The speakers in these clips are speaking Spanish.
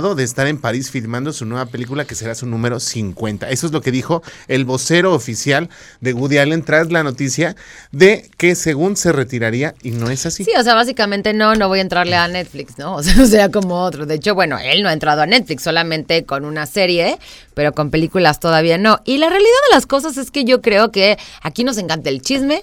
de estar en París filmando su nueva película que será su número 50. Eso es lo que dijo el vocero oficial de Woody Allen tras la noticia de que según se retiraría y no es así. Sí, o sea, básicamente no, no voy a entrarle a Netflix, ¿no? O sea, o sea, como otro. De hecho, bueno, él no ha entrado a Netflix, solamente con una serie, pero con películas todavía no. Y la realidad de las cosas es que yo creo que aquí nos encanta el chisme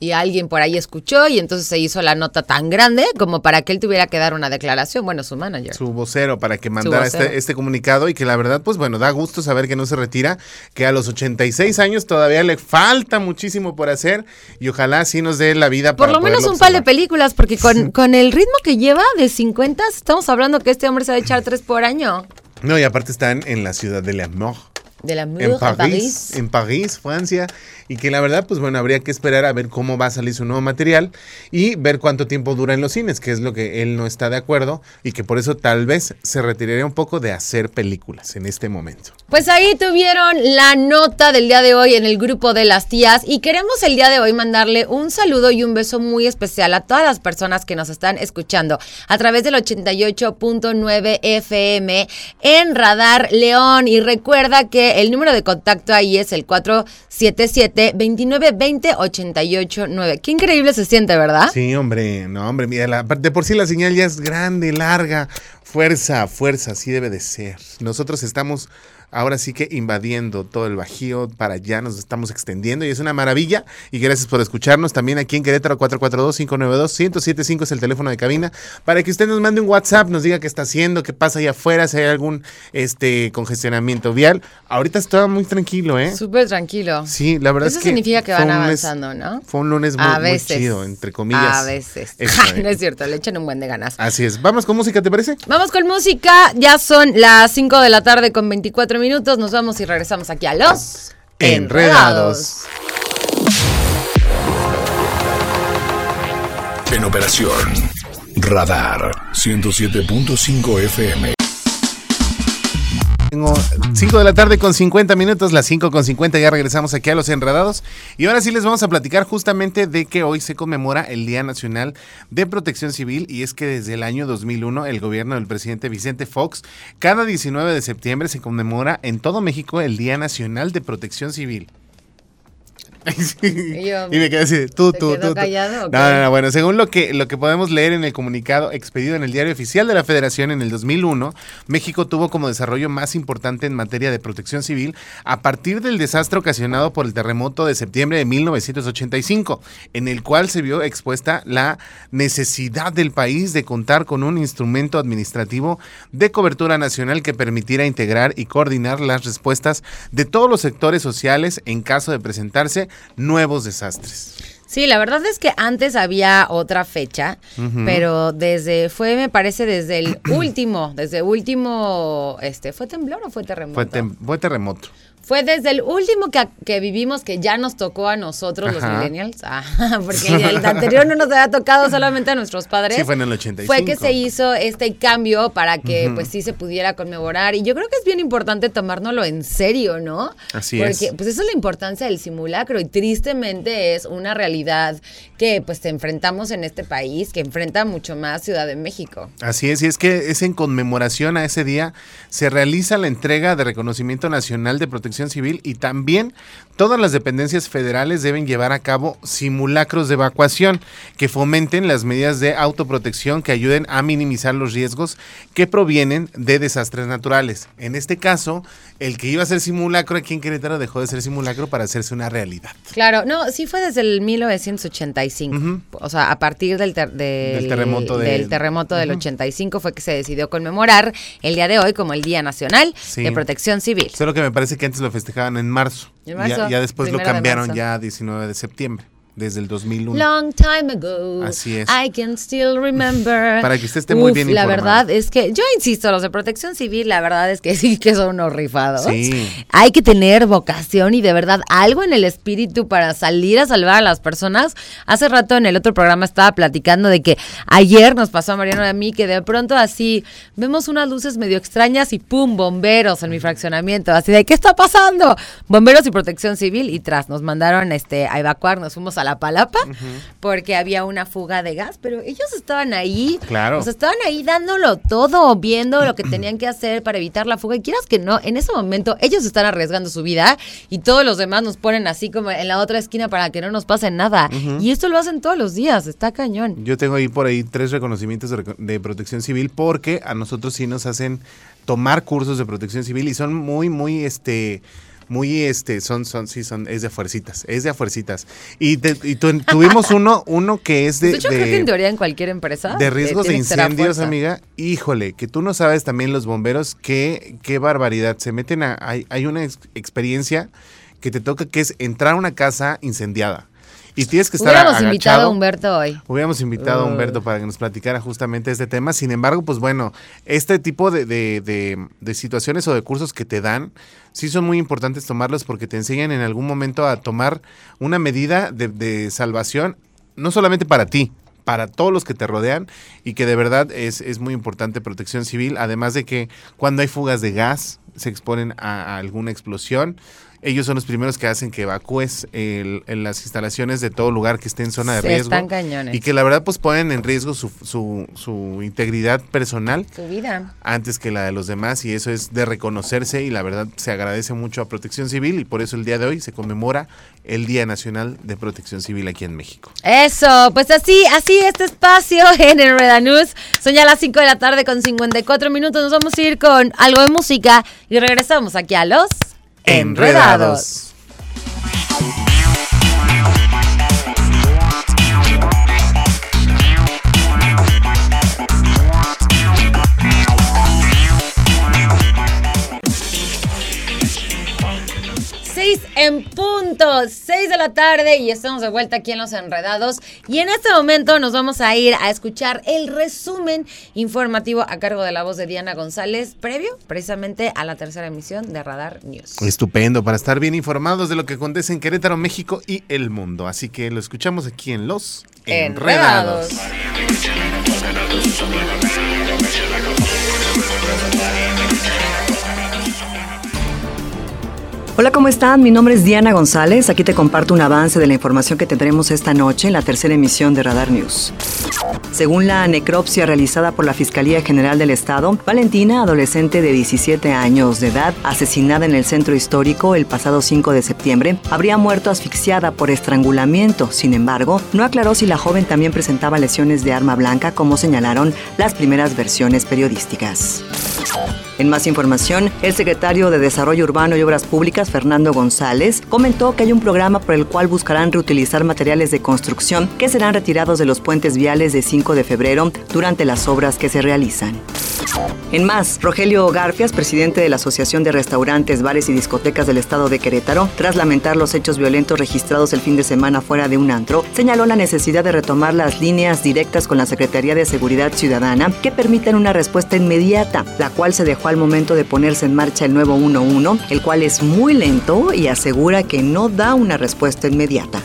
y alguien por ahí escuchó y entonces se hizo la nota tan grande como para que él tuviera que dar una declaración. Bueno, su manager. su vocero para que mandara este, este comunicado y que la verdad, pues bueno, da gusto saber que no se retira, que a los 86 años todavía le falta muchísimo por hacer y ojalá sí nos dé la vida Por para lo menos un par de películas, porque con, con el ritmo que lleva de 50, estamos hablando que este hombre se va a echar tres por año. No, y aparte están en la ciudad de l'Amour. De la En Mure, París, en París, Francia, y que la verdad, pues bueno, habría que esperar a ver cómo va a salir su nuevo material y ver cuánto tiempo dura en los cines, que es lo que él no está de acuerdo y que por eso tal vez se retiraría un poco de hacer películas en este momento. Pues ahí tuvieron la nota del día de hoy en el grupo de las tías y queremos el día de hoy mandarle un saludo y un beso muy especial a todas las personas que nos están escuchando a través del 88.9 FM en Radar León. Y recuerda que el número de contacto ahí es el 477 2920 889. Qué increíble se siente, ¿verdad? Sí, hombre, no, hombre, mira, de por sí la señal ya es grande, larga, fuerza, fuerza, así debe de ser. Nosotros estamos ahora sí que invadiendo todo el Bajío, para allá nos estamos extendiendo y es una maravilla. Y gracias por escucharnos también aquí en Querétaro 442-592-1075 es el teléfono de cabina, para que usted nos mande un WhatsApp, nos diga qué está haciendo, qué pasa allá afuera, si hay algún este congestionamiento vial. Ahorita está muy tranquilo, ¿eh? Súper tranquilo. Sí, la verdad Eso es que significa que van lunes- avanzando, ¿no? Fue un lunes muy, a muy chido, entre comillas. A veces. Eso, eh. no es cierto, le echan un buen de ganas. Así es. Vamos con música, ¿te parece? Vamos con música, ya son las 5 de la tarde con 24 minutos, nos vamos y regresamos aquí a los Enredados. En operación Radar 107.5 FM. Tengo 5 de la tarde con 50 minutos, las 5 con 50 ya regresamos aquí a Los Enredados. Y ahora sí les vamos a platicar justamente de que hoy se conmemora el Día Nacional de Protección Civil y es que desde el año 2001 el gobierno del presidente Vicente Fox, cada 19 de septiembre se conmemora en todo México el Día Nacional de Protección Civil. Y yo- y me quedé así, tú, ¿Se tú, tú, callado No, no, no, bueno, según lo que, lo que podemos leer en el comunicado expedido en el Diario Oficial de la Federación en el 2001, México tuvo como desarrollo más importante en materia de protección civil a partir del desastre ocasionado por el terremoto de septiembre de 1985, en el cual se vio expuesta la necesidad del país de contar con un instrumento administrativo de cobertura nacional que permitiera integrar y coordinar las respuestas de todos los sectores sociales en caso de presentarse nuevos desastres. Sí, la verdad es que antes había otra fecha, pero desde, fue, me parece, desde el último, desde último, este, ¿fue temblor o fue terremoto? Fue, tem- fue terremoto. Fue desde el último que, que vivimos que ya nos tocó a nosotros los millennials. Ah, porque el anterior no nos había tocado solamente a nuestros padres. Sí, fue en el 85. Fue que se hizo este cambio para que pues sí se pudiera conmemorar. Y yo creo que es bien importante tomárnoslo en serio, ¿no? Así porque, es. pues eso es la importancia del simulacro. Y tristemente es una realidad que pues enfrentamos en este país, que enfrenta mucho más Ciudad de México. Así es, y es que es en conmemoración a ese día se realiza la entrega de reconocimiento nacional de protección civil y también todas las dependencias federales deben llevar a cabo simulacros de evacuación que fomenten las medidas de autoprotección que ayuden a minimizar los riesgos que provienen de desastres naturales. En este caso, el que iba a ser simulacro aquí en Querétaro dejó de ser simulacro para hacerse una realidad. Claro, no, sí fue desde el 1985. O sea, a partir del, ter- del, Del terremoto de- del terremoto del 85 fue que se decidió conmemorar el día de hoy como el Día Nacional Sí. de Protección Civil. Solo que me parece que antes lo festejaban en marzo. En marzo, Ya, ya después lo de cambiaron marzo. ya a 19 de septiembre, desde el 2001. Long time ago. Así es. I can still remember. Para que usted esté muy bien La informado. verdad es que, yo insisto, los de protección civil, la verdad es que sí que son unos rifados. Sí. Hay que tener vocación y de verdad algo en el espíritu para salir a salvar a las personas. Hace rato en el otro programa estaba platicando de que ayer nos pasó a Mariano y a mí que de pronto así vemos unas luces medio extrañas y pum, bomberos en mi fraccionamiento. Así de, ¿qué está pasando? Bomberos y protección civil y tras nos mandaron este a evacuar, nos fuimos a Iztapalapa porque había una fuga de gas, pero ellos estaban ahí, Claro. o sea, estaban ahí dándolo todo, viendo lo que tenían que hacer para evitar la fuga y quieras que no, en ese momento ellos están arriesgando su vida y todos los demás nos ponen así como en la otra esquina para que no nos pase nada. Y esto lo hacen todos los días, está cañón. Yo tengo ahí por ahí tres reconocimientos de, reco- de protección civil porque a nosotros sí nos hacen tomar cursos de protección civil y son muy, muy, este, muy, este, son, son, sí, son, es de fuercitas, es de fuercitas. Y, te- y tu- tuvimos uno, uno que es de, de hecho, de- creo que en teoría en cualquier empresa. de eh, riesgos de ser a incendios, amiga. Híjole, que tú no sabes también los bomberos qué, qué barbaridad. Se meten a, hay, hay una ex- experiencia que te toca que es entrar a una casa incendiada. Y tienes que estar Hubiéramos agachado. invitado a Humberto hoy. Hubiéramos invitado a Humberto para que nos platicara justamente este tema. Sin embargo, pues bueno, este tipo de, de- de- de situaciones o de cursos que te dan, sí son muy importantes tomarlos porque te enseñan en algún momento a tomar una medida de, de salvación, no solamente para ti, para todos los que te rodean y que de verdad es, es muy importante protección civil, además de que cuando hay fugas de gas, se exponen a, a alguna explosión. Ellos son los primeros que hacen que evacúes el- en las instalaciones de todo lugar que esté en zona de Sí, riesgo. están cañones. Y que la verdad pues ponen en riesgo su, su, su integridad personal Su vida. antes que la de los demás y eso es de reconocerse y la verdad se agradece mucho a Protección Civil y por eso el día de hoy se conmemora el Día Nacional de Protección Civil aquí en México. Eso, pues así, así este espacio en Enreda News. Son ya las 5 de la tarde con 54 minutos. Nos vamos a ir con algo de música y regresamos aquí a los Enredados. En punto, 6 de la tarde y estamos de vuelta aquí en Los Enredados. Y en este momento nos vamos a ir a escuchar el resumen informativo a cargo de la voz de Diana González, previo precisamente a la tercera emisión de Radar News. Estupendo para estar bien informados de lo que acontece en Querétaro, México y el mundo. Así que lo escuchamos aquí en Los Enredados. Enredados. Hola, ¿cómo están? Mi nombre es Diana González. Aquí te comparto un avance de la información que tendremos esta noche en la tercera emisión de Radar News. Según la necropsia realizada por la Fiscalía General del Estado, Valentina, adolescente de 17 años de edad, asesinada en el centro histórico el pasado 5 de septiembre, habría muerto asfixiada por estrangulamiento. Sin embargo, no aclaró si la joven también presentaba lesiones de arma blanca, como señalaron las primeras versiones periodísticas. En más información, el secretario de Desarrollo Urbano y Obras Públicas, Fernando González, comentó que hay un programa por el cual buscarán reutilizar materiales de construcción que serán retirados de los puentes viales de 5 de febrero durante las obras que se realizan. En más, Rogelio Garfias, presidente de la Asociación de Restaurantes, Bares y Discotecas del Estado de Querétaro, tras lamentar los hechos violentos registrados el fin de semana fuera de un antro, señaló la necesidad de retomar las líneas directas con la Secretaría de Seguridad Ciudadana que permitan una respuesta inmediata, la cual se dejó al momento de ponerse en marcha el nuevo 11, el cual es muy lento y asegura que no da una respuesta inmediata.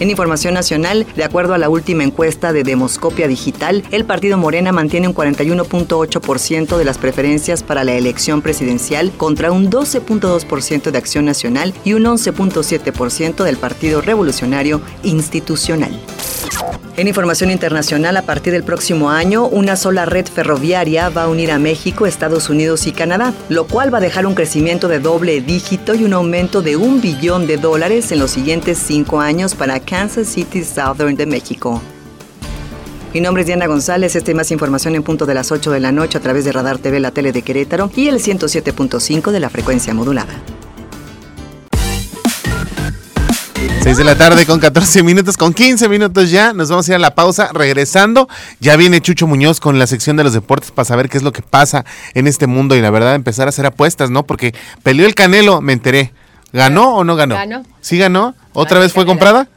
En información nacional, de acuerdo a la última encuesta de Demoscopia Digital, el partido Morena mantiene un 41.8% de las preferencias para la elección presidencial contra un 12.2% de Acción Nacional y un 11.7% del Partido Revolucionario Institucional. En información internacional, a partir del próximo año, una sola red ferroviaria va a unir a México, Estados Unidos y Canadá, lo cual va a dejar un crecimiento de doble dígito y un aumento de un billón de dólares en los siguientes cinco años para Kansas City Southern de México. Mi nombre es Diana González, esta y más información en punto de las 8 de la noche a través de Radar TV, la tele de Querétaro y el 107.5 de la frecuencia modulada. 6 de la tarde con 14 minutos, con 15 minutos ya. Nos vamos a ir a la pausa. Regresando, ya viene Chucho Muñoz con la sección de los deportes para saber qué es lo que pasa en este mundo y la verdad empezar a hacer apuestas, ¿no? Porque peleó el Canelo, me enteré. ¿Ganó o no ganó? Ganó. ¿Sí ganó? ¿Otra Ganó vez fue Canelo. comprada?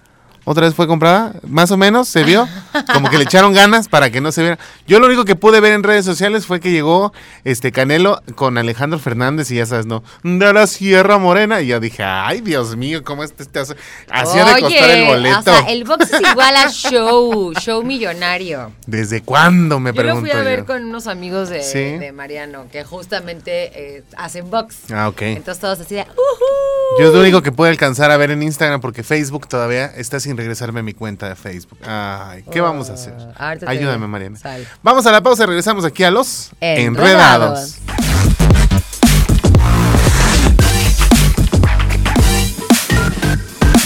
¿Otra vez fue comprada? Más o menos, ¿se vio? Como que le echaron ganas para que no se viera. Yo lo único que pude ver en redes sociales fue que llegó este Canelo con Alejandro Fernández y ya sabes, ¿no? De la Sierra Morena. Y yo dije, ay, Dios mío, ¿cómo este te hace? Hacía de costar el boleto. O sea, el box es igual a show, show millonario. ¿Desde cuándo? Me Yo lo fui a ver yo. con unos amigos de, Sí. de Mariano que justamente eh, hacen box. Ah, ok. Entonces todos así de, "Ujú". Yo es lo único que puedo alcanzar a ver en Instagram porque Facebook todavía está sin sin regresarme a mi cuenta de Facebook. Ay, ¿qué vamos a hacer? Ah, te Ayúdame. Mariana. Vamos a la pausa, regresamos aquí a los Enredados. enredados.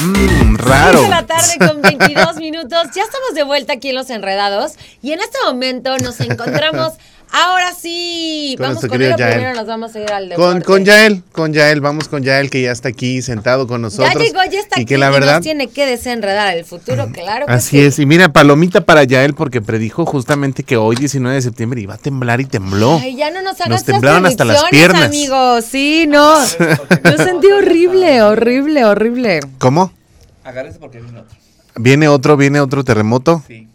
Mmm, raro. Seis de la tarde con 22 minutos. Ya estamos de vuelta aquí en Los Enredados. Y en este momento nos encontramos. Ahora sí. Con vamos con querido Yael. primero nos vamos a ir al Con, deporte. con Yael, con Yael, vamos con Yael que ya está aquí sentado con nosotros. Ya llegó, ya está y aquí que la verdad, nos tiene que desenredar el futuro, claro que así sí. es. Y mira, palomita para Yael porque predijo justamente que hoy 19 de septiembre iba a temblar y tembló. Ay, ya no nos hagas Nos temblaron hasta las piernas. amigos. Sí, no. Yo sentí horrible, horrible, horrible. ¿Cómo? Agárrese porque viene otro. Viene otro, viene otro terremoto. Sí.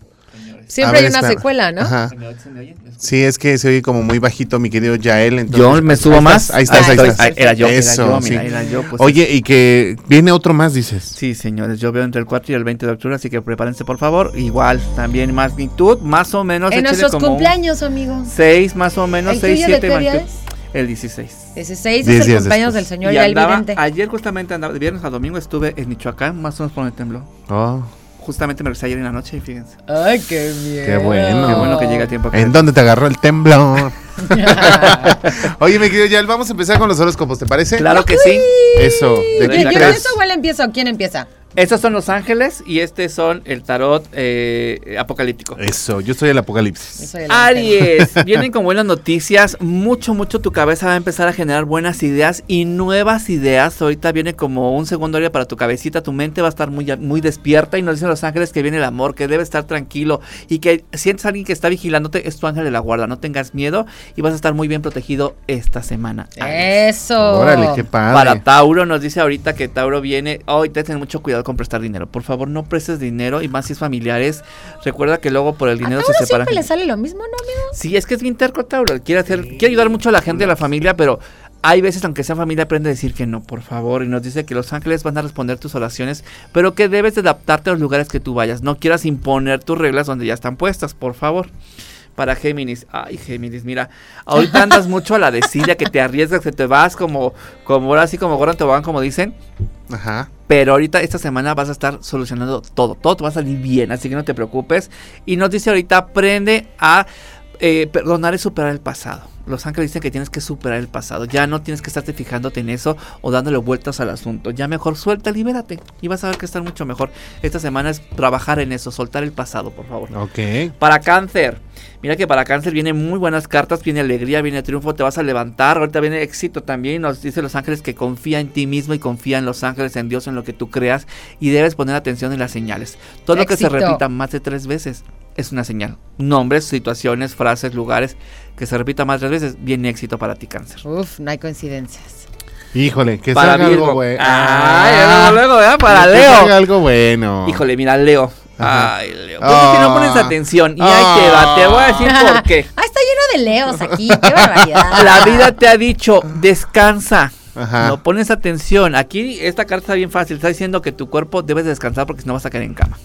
Siempre A hay ver, una espérame. secuela, ¿no? Ajá. ¿Se me oye? ¿Se me oye? ¿Me escucha? Sí, es que se oye como muy bajito mi querido Yael. entonces- Yo me subo Ahí más. estás, Ahí estás, ahí estoy. estás. Ah, Era yo, era Eso, yo, sí. mira, era yo. pues, Oye, y que viene otro más, dices. Sí, señores, yo veo entre el 4 y el 20 de octubre, así que prepárense por favor. Igual, también magnitud, más o menos. En nuestros como cumpleaños, amigos. Seis más o menos, ¿El 6, tuyo de 7 qué día magnitud. El 16. Ese 6 Diez es el cumpleaños después. del señor Y andaba, ayer justamente andaba, de viernes a domingo estuve en Michoacán, más o menos por donde tembló. Oh, Justamente me regresé ayer en la noche y fíjense. Ay, qué miedo. Qué bueno. Qué bueno que llega a tiempo. ¿En dónde te agarró el temblor? Oye, mi querido Yael, vamos a empezar con los horóscopos, ¿te parece? Claro que sí. Eso, de ¿De aquí ¿Quién qué tres. empieza o él empieza o quién empieza? Estos son los ángeles y este son el tarot eh, apocalíptico. Eso, yo soy el apocalipsis. soy el ángel. Aries, vienen con buenas noticias, mucho, mucho tu cabeza va a empezar a generar buenas ideas y nuevas ideas. Ahorita viene como un segundo área para tu cabecita, tu mente va a estar muy, muy despierta y nos dicen los ángeles que viene el amor, que debe estar tranquilo y que sientes a alguien que está vigilándote, es tu ángel de la guarda, no tengas miedo y vas a estar muy bien protegido esta semana. Eso. Órale, qué padre. Para Tauro nos dice ahorita que Tauro viene, hoy te tener mucho cuidado con prestar dinero. Por favor, no prestes dinero y más si es familiares. Recuerda que luego por el A dinero Tauro se separan. siempre le sale lo mismo, ¿no, amigo? Sí, es que es bien terco Tauro. Quiere, hacer, quiere ayudar mucho a la gente de la familia, pero hay veces, aunque sea familia, aprende a decir que no, por favor. Y nos dice que los ángeles van a responder tus oraciones, pero que debes de adaptarte a los lugares que tú vayas. No quieras imponer tus reglas donde ya están puestas, por favor. Para Géminis, ay Géminis, mira, ahorita andas mucho a la desidia, que te arriesgas, que te vas como, como ahora sí, como gordo en tobogán, como dicen. Ajá. Pero ahorita esta semana vas a estar solucionando todo, todo te va a salir bien, así que no te preocupes. Y nos dice ahorita, aprende a eh, perdonar y superar el pasado. Los ángeles dicen que tienes que superar el pasado, ya no tienes que estarte fijándote en eso o dándole vueltas al asunto. Ya mejor suelta, libérate y vas a ver que estar mucho mejor. Esta semana es trabajar en eso, soltar el pasado, por favor. Ok. Para cáncer, mira que para cáncer vienen muy buenas cartas, viene alegría, viene triunfo, te vas a levantar, ahorita viene éxito también, nos dice los ángeles que confía en ti mismo y confía en los ángeles, en Dios, en lo que tú creas y debes poner atención en las señales. Todo lo que se repita más de tres veces es una señal. Nombres, situaciones, frases, lugares que se repita más de tres veces, viene éxito para ti cáncer. Uf, no hay coincidencias. Híjole, que Para salga Virgo. algo bueno. Ay, luego, luego, ¿verdad? Para que Leo. salga algo bueno. Híjole, mira, Leo. Ajá. Ay, Leo. Pues es que no pones Ah. atención. Y ahí te va, te voy a decir por qué. Ah, está lleno de leos aquí, qué barbaridad. La vida te ha dicho, descansa. Ajá. No pones atención. Aquí esta carta está bien fácil. Está diciendo que tu cuerpo debes descansar porque si no vas a caer en cama.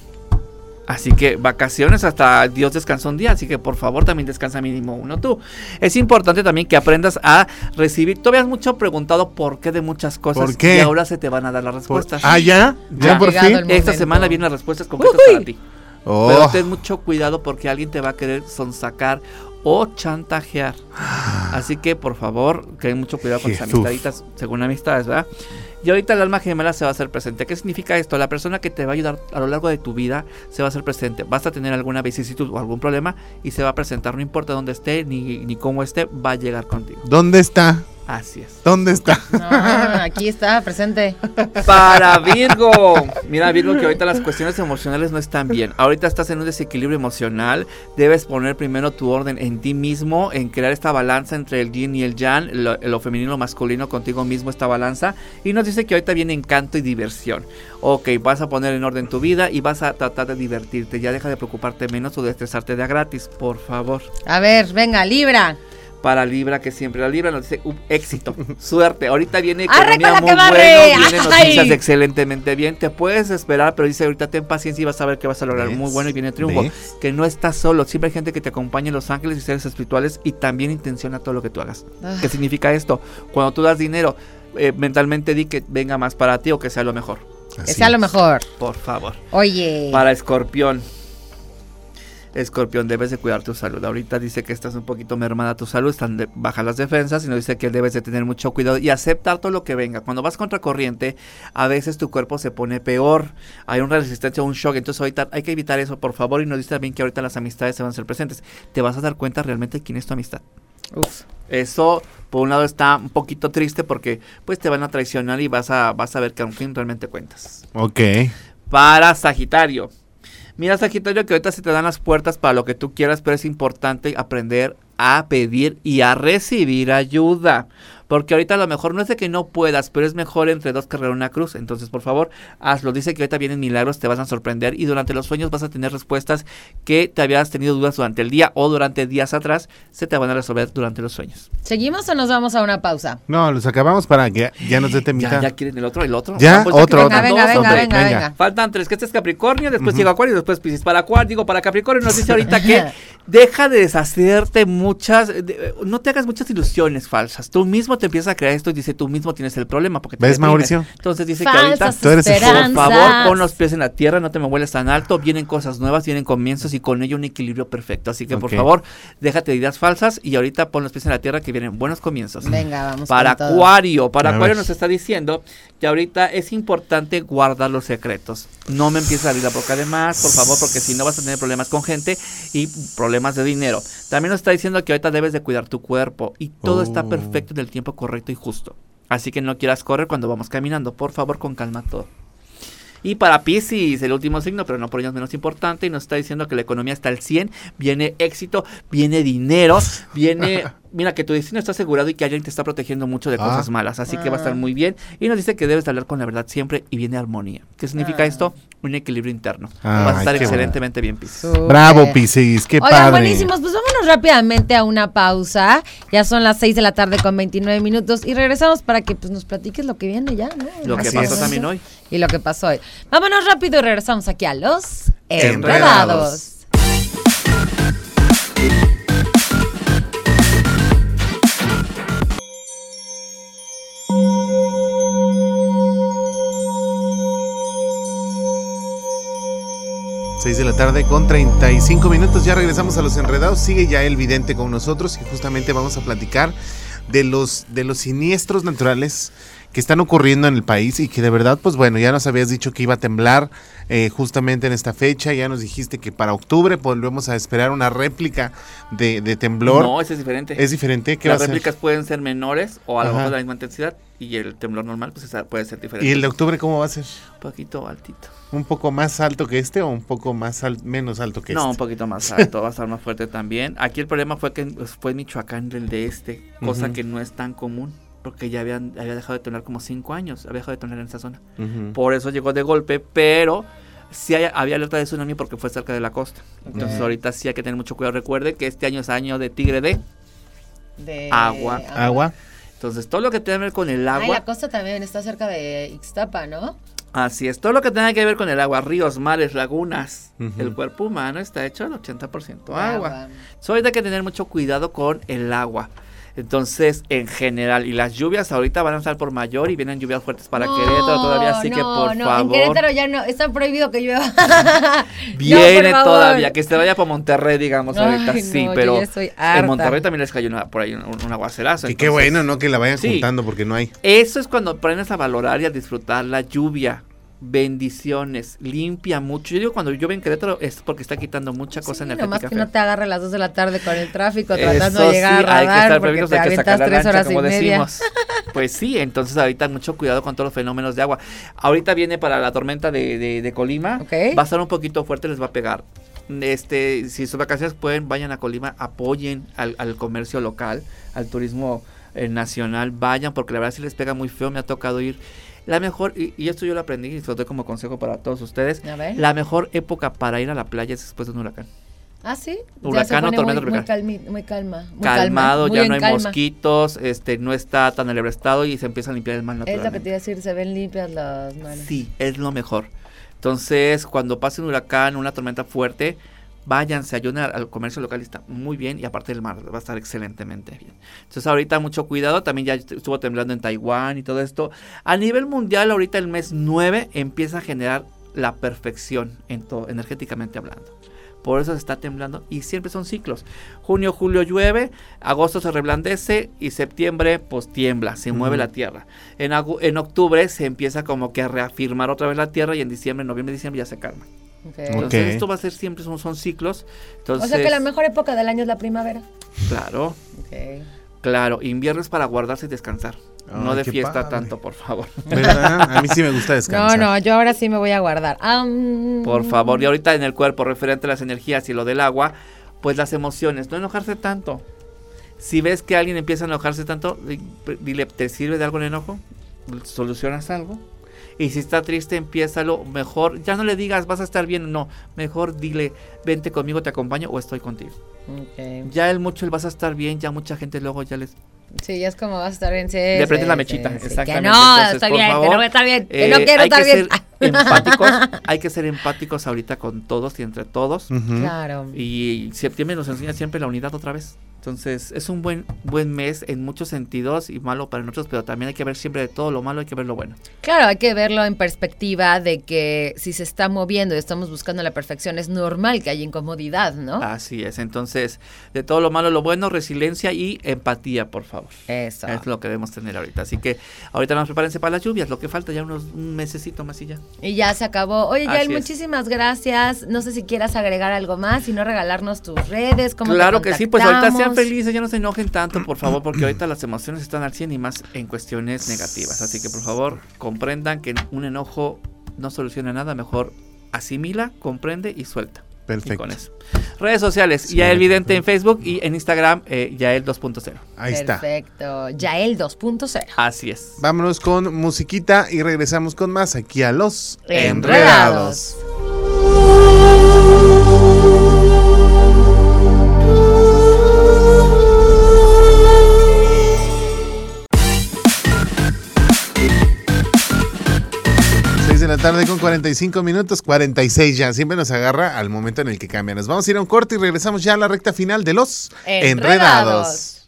Así que vacaciones hasta Dios descansa un día. Así que por favor también descansa mínimo uno tú. Es importante también que aprendas a recibir. Tú habías mucho preguntado por qué de muchas cosas. ¿Por qué? Y ahora se te van a dar las Por- respuestas. Ah, ya. Ya por fin. Esta semana vienen las respuestas concretas Uy. para ti. Oh. Pero ten mucho cuidado porque alguien te va a querer sonsacar o chantajear. Así que por favor, ten mucho cuidado con tus Jesús. amistaditas, según amistades, ¿verdad? Y ahorita el alma gemela se va a hacer presente. ¿Qué significa esto? La persona que te va a ayudar a lo largo de tu vida se va a hacer presente. Vas a tener alguna vicisitud o algún problema y se va a presentar. No importa dónde esté ni, ni cómo esté, va a llegar contigo. ¿Dónde está? Así es. ¿Dónde está? No, aquí está, presente. Para Virgo. Mira, Virgo, que ahorita las cuestiones emocionales no están bien. Ahorita estás en un desequilibrio emocional. Debes poner primero tu orden en ti mismo, en crear esta balanza entre el yin y el yang, lo, lo femenino y lo masculino contigo mismo, esta balanza. Y nos dice que ahorita viene encanto y diversión. Ok, vas a poner en orden tu vida y vas a tratar de divertirte. Ya deja de preocuparte menos o de estresarte de a gratis, por favor. A ver, venga, Libra. Para Libra, que siempre la Libra nos dice uh, éxito, suerte. Ahorita viene economía muy que bueno, vienen Ay. noticias excelentemente bien. Te puedes esperar, pero dice ahorita ten paciencia y vas a ver que vas a lograr ¿Ves? muy bueno y viene triunfo. ¿Ves? Que no estás solo, siempre hay gente que te acompaña en los ángeles y seres espirituales y también intenciona todo lo que tú hagas. Ah. ¿Qué significa esto? Cuando tú das dinero, eh, mentalmente di que venga más para ti o que sea lo mejor. Que Así sea lo es. mejor. Por favor. Oye. Para Escorpión. Escorpión, debes de cuidar tu salud. Ahorita dice que estás un poquito mermada tu salud, están de- bajas las defensas, y nos dice que debes de tener mucho cuidado y aceptar todo lo que venga. Cuando vas contra corriente, a veces tu cuerpo se pone peor, hay una resistencia, un shock, entonces ahorita hay que evitar eso, por favor, y nos dice también que ahorita las amistades se van a hacer presentes. Te vas a dar cuenta realmente quién es tu amistad. Uf. Eso, por un lado, está un poquito triste porque pues te van a traicionar y vas a, vas a ver que con quién realmente cuentas Ok. para Sagitario. Mira, Sagitario, que ahorita se te dan las puertas para lo que tú quieras, pero es importante aprender a pedir y a recibir ayuda. Porque ahorita a lo mejor no es de que no puedas, pero es mejor entre dos carreras una cruz. Entonces, por favor, hazlo. Dice que ahorita vienen milagros, te vas a sorprender y durante los sueños vas a tener respuestas que te habías tenido dudas durante el día o durante días atrás, se te van a resolver durante los sueños. ¿Seguimos o nos vamos a una pausa? No, los acabamos para que ya nos dé temita. Ya, ya quieren el otro, el otro. Ya, Ah, pues otro, otro. faltan Venga, dos, venga, hombre. venga, venga. venga. Faltan tres, que este es Capricornio, después Piscis para Acuario, después Piscis para Acuario, digo para Capricornio, nos dice ahorita que deja de deshacerte muchas, de- no te hagas muchas ilusiones falsas, tú mismo te empiezas a crear esto y dice tú mismo tienes el problema. Porque te ¿Ves, deprimes. Mauricio? Entonces dice que ahorita, Tú eres el- por favor, pon los pies en la tierra, no te me vueles tan alto, vienen cosas nuevas, vienen comienzos y con ello un equilibrio perfecto. Así que por favor, déjate de ideas falsas y ahorita pon los pies en la tierra que vienen buenos comienzos. Venga, vamos Para con todo. Acuario, para Acuario nos está diciendo que ahorita es importante guardar los secretos. No me empieces a abrir la boca de más, por favor, porque si no vas a tener problemas con gente y problemas de dinero. También nos está diciendo que ahorita debes de cuidar tu cuerpo y todo está Oh. perfecto en el tiempo correcto y justo. Así que no quieras correr cuando vamos caminando, por favor, con calma todo. Y para Pisces, el último signo, pero no por ello menos importante, y nos está diciendo que la economía está al 100, viene éxito, viene dinero, viene... Mira, que tu destino está asegurado y que alguien te está protegiendo mucho de Ah. cosas malas, así que va a estar Ah. muy bien. Y nos dice que debes de hablar con la verdad siempre y viene armonía. ¿Qué significa Ah. esto? Un equilibrio interno. Vas a estar excelentemente bien, Pisces. Bravo, Piscis, qué Oigan, padre. buenísimos. Pues vámonos rápidamente a una pausa. Ya son las 6 de la tarde con 29 minutos y regresamos para que pues, nos platiques lo que viene ya, ¿no? Lo que pasó es. también hoy. Y lo que pasó hoy. Vámonos rápido y regresamos aquí a los Enredados. Enredados. Seis de la tarde con 35 minutos. Ya regresamos a los enredados. Sigue ya el vidente con nosotros y justamente vamos a platicar de los, de los siniestros naturales que están ocurriendo en el país y que de verdad, pues bueno, ya nos habías dicho que iba a temblar eh, justamente en esta fecha. Ya nos dijiste que para octubre volvemos a esperar una réplica de, de temblor. No, ese es diferente. es diferente. ¿Qué va a Las ser? réplicas pueden ser menores o a lo mejor de la misma intensidad y el temblor normal pues puede ser diferente. ¿Y el de octubre cómo va a ser? Un poquito altito. ¿Un poco más alto que este o un poco más al- menos alto que No, un este? poquito más alto, va a estar más fuerte también. Aquí el problema fue que pues, fue Michoacán el de este, cosa que no es tan común, porque ya habían, había dejado de temblar como cinco años, había dejado de temblar en esa zona. Por eso llegó de golpe, pero sí hay- había alerta de tsunami porque fue cerca de la costa. Entonces ahorita sí hay que tener mucho cuidado. Recuerde que este año es año de tigre de, De Agua. Agua. entonces todo lo que tenga que ver con el Ay, agua, la costa también está cerca de Ixtapa, ¿no? así es, todo lo que tenga que ver con el agua, ríos, mares, lagunas, el cuerpo humano está hecho al 80% agua. So, ahorita hay que tener mucho cuidado con el agua. Entonces, en general, y las lluvias ahorita van a estar por mayor y vienen lluvias fuertes para No, Querétaro todavía, así que por no, favor. En Querétaro ya no, está prohibido que llueva. Viene por todavía, que se vaya para Monterrey, digamos, ahorita Ay, sí, pero en Monterrey también les cayó una- por ahí un, un aguacerazo. Que qué bueno, ¿no? Que la vayan Sí. juntando porque no hay. Eso es cuando aprendes a valorar y a disfrutar la lluvia. Bendiciones, limpia mucho. Yo digo cuando llueve en Querétaro es porque está quitando mucha cosa Sí, energética. nomás que fea. no te agarre a las 2 de la tarde con el tráfico Eso tratando de llegar sí, a hay que radar estar hay que avientas sacar la lancha, horas como media. decimos. Pues sí, entonces ahorita mucho cuidado con todos los fenómenos de agua. Ahorita viene para la tormenta de, de- de Colima. Ok. Va a estar un poquito fuerte, les va a pegar. Este, si sus vacaciones pueden, vayan a Colima, apoyen al, al comercio local, al turismo eh, nacional, vayan, porque la verdad sí les pega muy feo, me ha tocado ir. La mejor, y, y esto yo lo aprendí y se lo doy como consejo para todos ustedes, A ver. la mejor época para ir a la playa es después de un huracán. Ah, sí. Huracán o tormenta muy, muy, calmi- muy calma. Muy calmado, calma, ya no hay calma. mosquitos, este, no está tan estado y se empieza a limpiar el mar Es lo que te naturalmente. iba a decir, se ven limpias las manos. Sí, es lo mejor. Entonces, cuando pase un huracán, una tormenta fuerte, váyanse, ayuden al comercio local, está muy bien y aparte el mar va a estar excelentemente bien. Entonces ahorita mucho cuidado, también ya estuvo temblando en Taiwán y todo esto. A nivel mundial ahorita el mes 9 empieza a generar la perfección en todo, energéticamente hablando. Por eso se está temblando y siempre son ciclos. Junio, julio llueve, agosto se reblandece y septiembre pues tiembla, se mueve la tierra. En, en octubre se empieza como que a reafirmar otra vez la tierra y en diciembre, noviembre, diciembre ya se calma. Entonces esto va a ser siempre, son, son ciclos. Entonces, o sea que la mejor época del año es la primavera. Claro. Claro, invierno es para guardarse y descansar. no de fiesta tanto, por favor. ¿Verdad? A mí sí me gusta descansar. No, no, yo ahora sí me voy a guardar. Por favor, y ahorita en el cuerpo, referente a las energías y lo del agua, pues las emociones, no enojarse tanto. Si ves que alguien empieza a enojarse tanto, dile, ¿te sirve de algo el enojo? ¿Solucionas algo? Y si está triste, empieza lo mejor. Ya no le digas, vas a estar bien. No, mejor dile, vente conmigo, te acompaño o estoy contigo. Ya el mucho, el vas a estar bien, ya mucha gente luego ya les Sí, ya es como vas a estar bien. Sí, Le prendes la mechita, exactamente. Que no, está bien, que no está bien, que no eh, quiero estar bien. Empáticos, hay que ser empáticos ahorita con todos y entre todos. Claro. Y septiembre nos enseña siempre la unidad otra vez. Entonces es un buen buen mes en muchos sentidos y malo para nosotros, pero también hay que ver siempre de todo lo malo, hay que ver lo bueno. Claro, hay que verlo en perspectiva de que si se está moviendo y estamos buscando la perfección, es normal que haya incomodidad, ¿no? Así es, entonces de todo lo malo, lo bueno, resiliencia y empatía, por favor. Eso. Es lo que debemos tener ahorita. Así que ahorita nos prepárense para las lluvias, lo que falta ya unos un mesecito más y ya. Y ya se acabó. Oye, Yael, muchísimas gracias. No sé si quieras agregar algo más y no regalarnos tus redes. ¿cómo claro que sí, pues ahorita sean felices, ya no se enojen tanto, por favor, porque ahorita las emociones están al 100 y más en cuestiones negativas. Así que por favor, comprendan que un enojo no soluciona nada, mejor asimila, comprende y suelta. Perfecto. con eso. Redes sociales, Yael Vidente en Facebook y en Instagram, eh, Yael 2.0. Ahí está. Perfecto, Yael 2.0. Así es. Vámonos con musiquita y regresamos con más aquí a los Enredados. 6 tarde con 45 minutos, 46 ya. Siempre nos agarra al momento en el que cambia. Nos vamos a ir a un corte y regresamos ya a la recta final de los Enredados.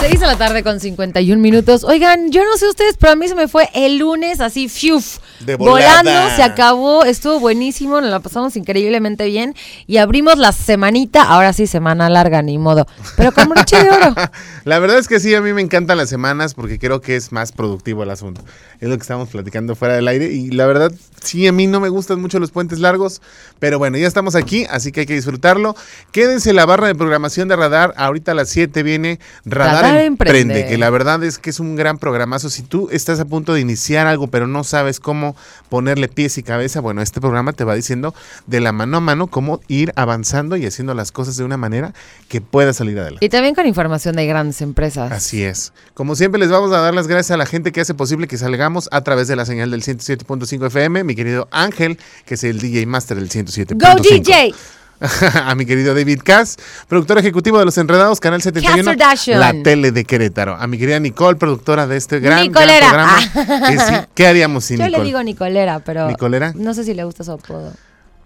Seis de la tarde con 51 minutos. Oigan, yo no sé ustedes, pero a mí se me fue el lunes así, fiuf, De volando, se acabó, estuvo buenísimo, nos la pasamos increíblemente bien y abrimos la semanita, ahora sí, semana larga, ni modo, pero con broche de oro. La verdad es que sí, a mí me encantan las semanas porque creo que es más productivo el asunto. Es lo que estamos platicando fuera del aire y la verdad, sí, a mí no me gustan mucho los puentes largos, pero bueno, ya estamos aquí, así que hay que disfrutarlo. Quédense en la barra de programación de Radar. Ahorita a las 7 viene Radar, Radar Emprende, Emprende. que la verdad es que es un gran programazo. Si tú estás a punto de iniciar algo, pero no sabes cómo ponerle pies y cabeza, bueno, este programa te va diciendo de la mano a mano cómo ir avanzando y haciendo las cosas de una manera que pueda salir adelante. Y también con información de grandes empresas. Así es. Como siempre, les vamos a dar las gracias a la gente que hace posible que salgamos a través de la señal del 107.5 FM. Mi querido Ángel, que es el DJ Master del 107.5. ¡Go DJ! a mi querido David Cass, productor ejecutivo de Los Enredados, Canal 71, Kardashian. la tele de Querétaro. A mi querida Nicole, productora de este gran, gran programa. Que sí, ¿Qué haríamos sin Yo Nicole? le digo Nicolera, pero ¿Nicolera? no sé si le gusta su apodo.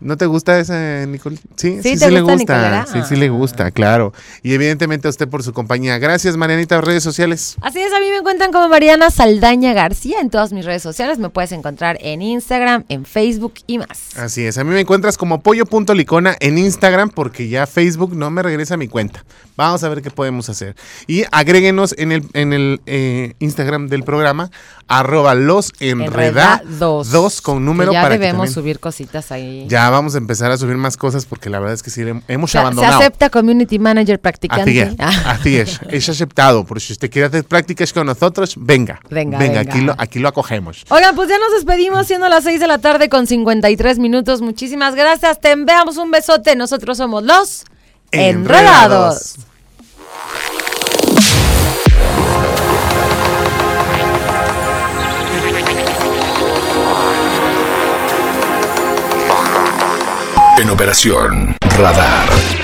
¿No te gusta esa, Nicole? Sí, ¿Sí sí, le gusta. Nicolera? Sí, sí le gusta, claro. Y evidentemente a usted por su compañía. Gracias, Marianita, redes sociales. Así es, a mí me encuentran como Mariana Saldaña García en todas mis redes sociales. Me puedes encontrar en Instagram, en Facebook y más. Así es, a mí me encuentras como pollo.licona en Instagram porque ya Facebook no me regresa mi cuenta. Vamos a ver qué podemos hacer. Y agréguenos en el, en el eh, Instagram del programa, arroba los enreda Enredados. dos con número Que ya para que debemos también- subir cositas ahí. Ya vamos a empezar a subir más cosas porque la verdad es que sí, hemos O sea, se abandonado. acepta community manager practicante. Así es, Ah. así es, es aceptado. Por si usted quiere hacer prácticas con nosotros, venga. Venga, venga, venga. Aquí, lo, aquí lo acogemos. Oigan, pues ya nos despedimos siendo las 6 de la tarde con 53 minutos. Muchísimas gracias. Te enviamos un besote. Nosotros somos los Enredados. En operación Radar.